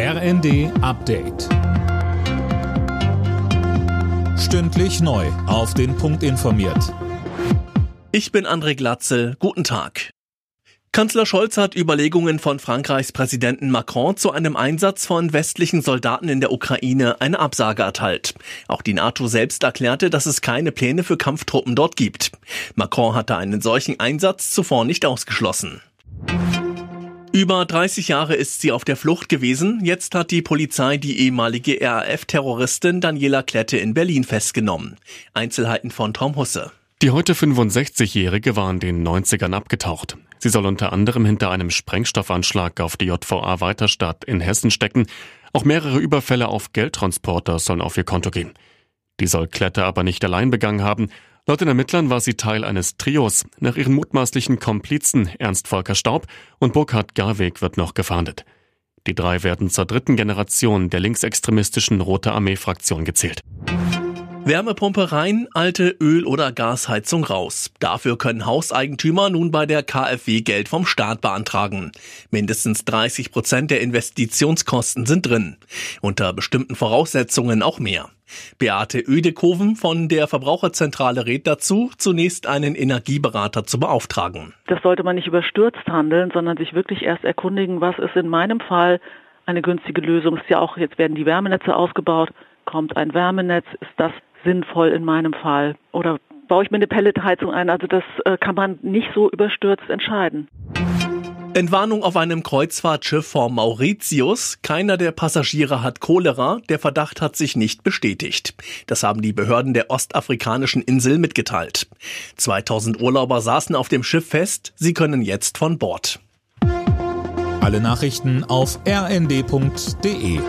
RND Update. Stündlich neu. Auf den Punkt informiert. Ich bin André Glatzel. Guten Tag. Kanzler Scholz hat Überlegungen von Frankreichs Präsidenten Macron zu einem Einsatz von westlichen Soldaten in der Ukraine eine Absage erteilt. Auch die NATO selbst erklärte, dass es keine Pläne für Kampftruppen dort gibt. Macron hatte einen solchen Einsatz zuvor nicht ausgeschlossen. Über 30 Jahre ist sie auf der Flucht gewesen. Jetzt hat die Polizei die ehemalige RAF-Terroristin Daniela Klette in Berlin festgenommen. Einzelheiten von Tom Husse. Die heute 65-Jährige war in den 90ern abgetaucht. Sie soll unter anderem hinter einem Sprengstoffanschlag auf die JVA Weiterstadt in Hessen stecken. Auch mehrere Überfälle auf Geldtransporter sollen auf ihr Konto gehen. Die soll Klette aber nicht allein begangen haben. Laut den Ermittlern war sie Teil eines Trios. Nach ihren mutmaßlichen Komplizen Ernst Volker Staub und Burkhard Garweg wird noch gefahndet. Die drei werden zur dritten Generation der linksextremistischen Rote Armee-Fraktion gezählt. Wärmepumpe rein, alte Öl- oder Gasheizung raus. Dafür können Hauseigentümer nun bei der KfW Geld vom Staat beantragen. Mindestens 30 Prozent der Investitionskosten sind drin. Unter bestimmten Voraussetzungen auch mehr. Beate Ödekoven von der Verbraucherzentrale rät dazu, zunächst einen Energieberater zu beauftragen. Das sollte man nicht überstürzt handeln, sondern sich wirklich erst erkundigen, was ist in meinem Fall eine günstige Lösung. Ist ja auch, jetzt werden die Wärmenetze ausgebaut. Kommt ein Wärmenetz? Ist das sinnvoll in meinem Fall? Oder baue ich mir eine Pelletheizung ein? Also das äh, kann man nicht so überstürzt entscheiden. Entwarnung auf einem Kreuzfahrtschiff vor Mauritius. Keiner der Passagiere hat Cholera. Der Verdacht hat sich nicht bestätigt. Das haben die Behörden der ostafrikanischen Insel mitgeteilt. 2000 Urlauber saßen auf dem Schiff fest. Sie können jetzt von Bord. Alle Nachrichten auf rnd.de